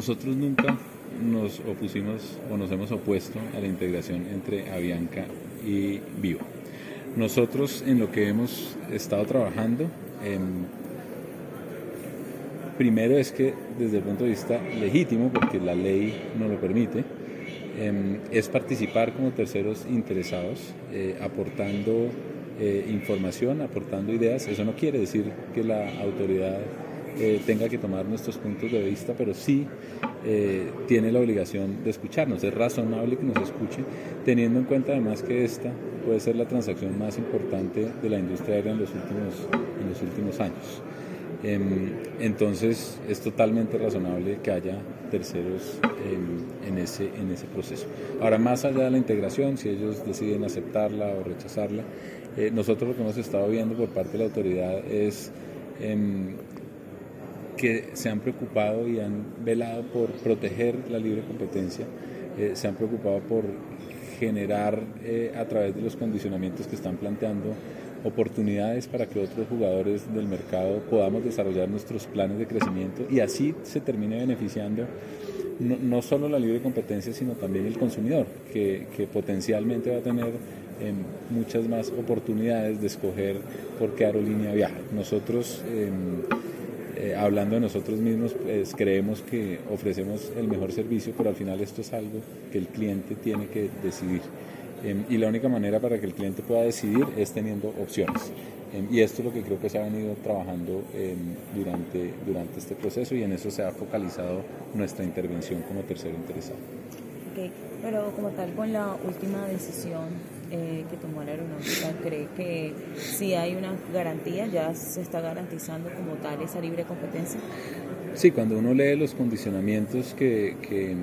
Nosotros nunca nos opusimos o nos hemos opuesto a la integración entre Avianca y Viva. Nosotros en lo que hemos estado trabajando, em, primero es que desde el punto de vista legítimo, porque la ley no lo permite, em, es participar como terceros interesados, eh, aportando eh, información, aportando ideas. Eso no quiere decir que la autoridad eh, tenga que tomar nuestros puntos de vista, pero sí eh, tiene la obligación de escucharnos. Es razonable que nos escuche, teniendo en cuenta además que esta puede ser la transacción más importante de la industria aérea en los últimos, en los últimos años. Em, entonces es totalmente razonable que haya terceros en, ese, en ese proceso. Ahora, más allá de la integración, si ellos deciden aceptarla o rechazarla, eh, nosotros lo que hemos estado viendo por parte de la autoridad es em, que se han preocupado y han velado por proteger la libre competencia, eh, se han preocupado por generar eh, a través de los condicionamientos que están planteando oportunidades para que otros jugadores del mercado podamos desarrollar nuestros planes de crecimiento y así se termine beneficiando no, solo la libre competencia, sino también el consumidor, que, potencialmente va a tener em, muchas más oportunidades de escoger por qué aerolínea viaja. Nosotros eh, hablando de nosotros mismos, pues, creemos que ofrecemos el mejor servicio, pero al final esto es algo que el cliente tiene que decidir. Em, y la única manera para que el cliente pueda decidir es teniendo opciones. Em, y esto es lo que creo que se ha venido trabajando em, durante, durante este proceso y en eso se ha focalizado nuestra intervención como tercero interesado. Okay. Pero como tal, con la última decisión eh, que tomó la aeronáutica, ¿cree que si hay una garantía, ya se está garantizando como tal esa libre competencia? Sí, cuando uno lee los condicionamientos que, que,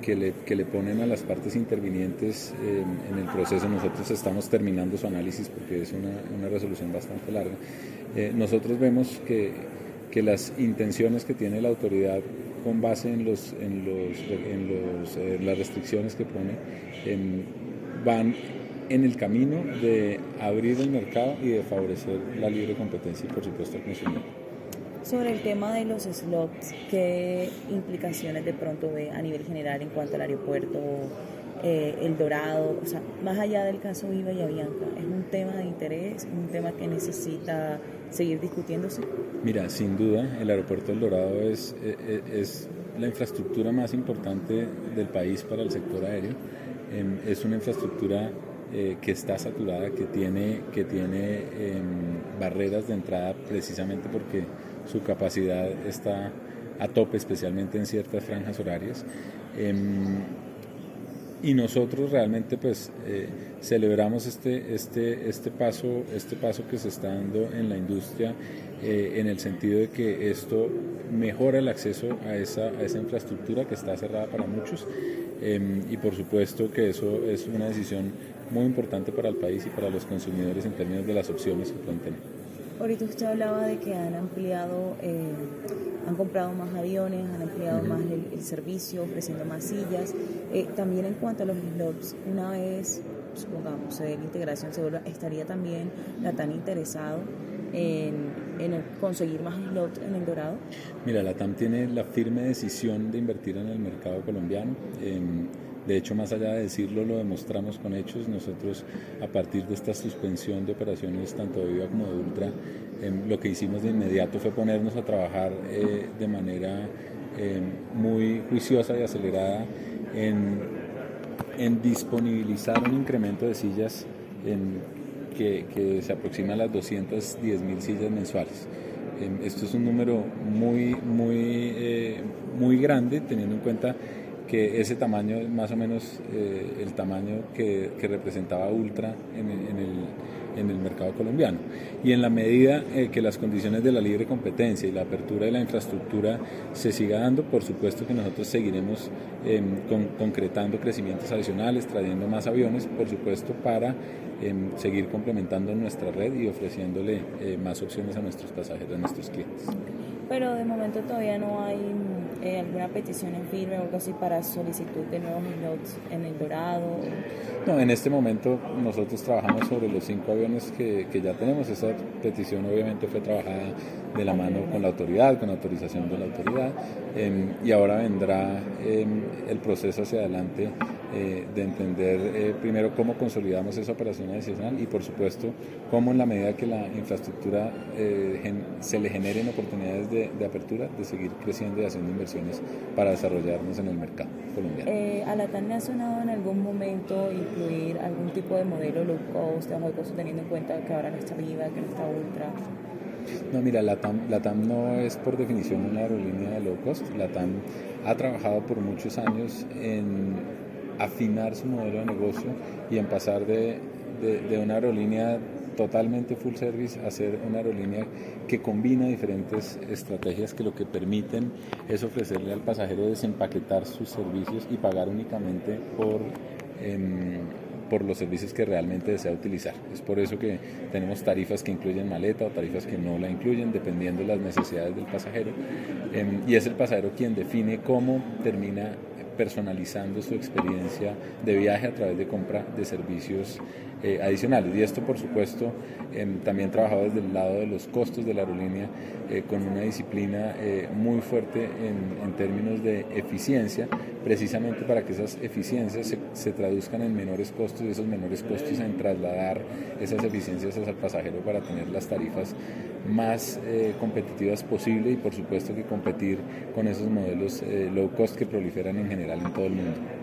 que, le, que le, ponen a las partes intervinientes eh, en el proceso, nosotros estamos terminando su análisis porque es una, una resolución bastante larga. Eh, nosotros vemos que, que las intenciones que tiene la autoridad con base en, los, en, los, en los, las restricciones que pone, van en el camino de abrir el mercado y de favorecer la libre competencia y por supuesto al consumidor. Sobre el tema de los slots, ¿qué implicaciones de pronto ve a nivel general en cuanto al aeropuerto, eh, El Dorado? O sea, más allá del caso Viva y Avianca, ¿es un tema de interés, un tema que necesita seguir discutiéndose? Mira, sin duda, el aeropuerto El Dorado es, es, eh, eh, es la infraestructura más importante del país para el sector aéreo Em, es una infraestructura eh, que está saturada, que tiene, que tiene em, barreras de entrada precisamente porque su capacidad está a tope, especialmente en ciertas franjas horarias. Em, y nosotros realmente pues eh, celebramos este, este, este, paso, este paso que se está dando en la industria eh, en el sentido de que esto mejora el acceso a esa, a esa infraestructura que está cerrada para muchos em, y por supuesto que eso es una decisión muy importante para el país y para los consumidores en términos de las opciones que pueden tener. Ahorita usted hablaba de que han ampliado, eh, han comprado más aviones, han ampliado más el, servicio, ofreciendo más sillas. Eh, también en cuanto a los slots, una vez, supongamos, se dé la integración, seguro estaría también la tan interesado en, en conseguir más slots en el Dorado. Mira, la TAM tiene la firme decisión de invertir en el mercado colombiano. De hecho, más allá de decirlo, lo demostramos con hechos. Nosotros, a partir de esta suspensión de operaciones tanto de Viva como de Ultra, em, lo que hicimos de inmediato fue ponernos a trabajar eh, de manera em, muy juiciosa y acelerada en, en, disponibilizar un incremento de sillas que, se aproxima a las 210 mil sillas mensuales. Em, esto es un número muy, muy, eh, muy grande, teniendo en cuenta que ese tamaño es más o menos eh, el tamaño que, que, representaba Ultra en, en, el, en, el, mercado colombiano. Y en la medida eh, que las condiciones de la libre competencia y la apertura de la infraestructura se siga dando, por supuesto que nosotros seguiremos eh, con, concretando crecimientos adicionales, trayendo más aviones, por supuesto, para em, seguir complementando nuestra red y ofreciéndole más opciones a nuestros pasajeros, a nuestros clientes. pero de momento todavía no hay eh, alguna petición en firme o algo así para solicitud de nuevos slots en el Dorado. No, en este momento nosotros trabajamos sobre los cinco aviones que, que ya tenemos. Esa petición obviamente fue trabajada de la mano con la autoridad, con autorización de la autoridad, em, y ahora vendrá em, el proceso hacia adelante eh, de entender eh, primero cómo consolidamos esa operación adicional y por supuesto cómo en la medida que la infraestructura eh, se le generen oportunidades de, apertura, de seguir creciendo y haciendo inversiones para desarrollarnos en el mercado colombiano. ¿A la TAN le ha sonado en algún momento incluir algún tipo de modelo low cost, bajo costo, teniendo en cuenta que ahora no está viva, que no está ultra? No, mira, la TAM, no es por definición una aerolínea de low cost. La TAM ha trabajado por muchos años en afinar su modelo de negocio y en pasar de, una aerolínea totalmente full service a ser una aerolínea que combina diferentes estrategias que lo que permiten es ofrecerle al pasajero desempaquetar sus servicios y pagar únicamente por, em, por los servicios que realmente desea utilizar. Es por eso que tenemos tarifas que incluyen maleta o tarifas que no la incluyen, dependiendo de las necesidades del pasajero. Em, y es el pasajero quien define cómo termina personalizando su experiencia de viaje a través de compra de servicios eh, adicionales. Y esto, por supuesto, em, también trabajado desde el lado de los costos de la aerolínea eh, con una disciplina eh, muy fuerte en, en, términos de eficiencia, precisamente para que esas eficiencias se, traduzcan en menores costos y esos menores costos en trasladar esas eficiencias al pasajero para tener las tarifas más competitivas posible y por supuesto que competir con esos modelos low cost que proliferan en general en todo el mundo.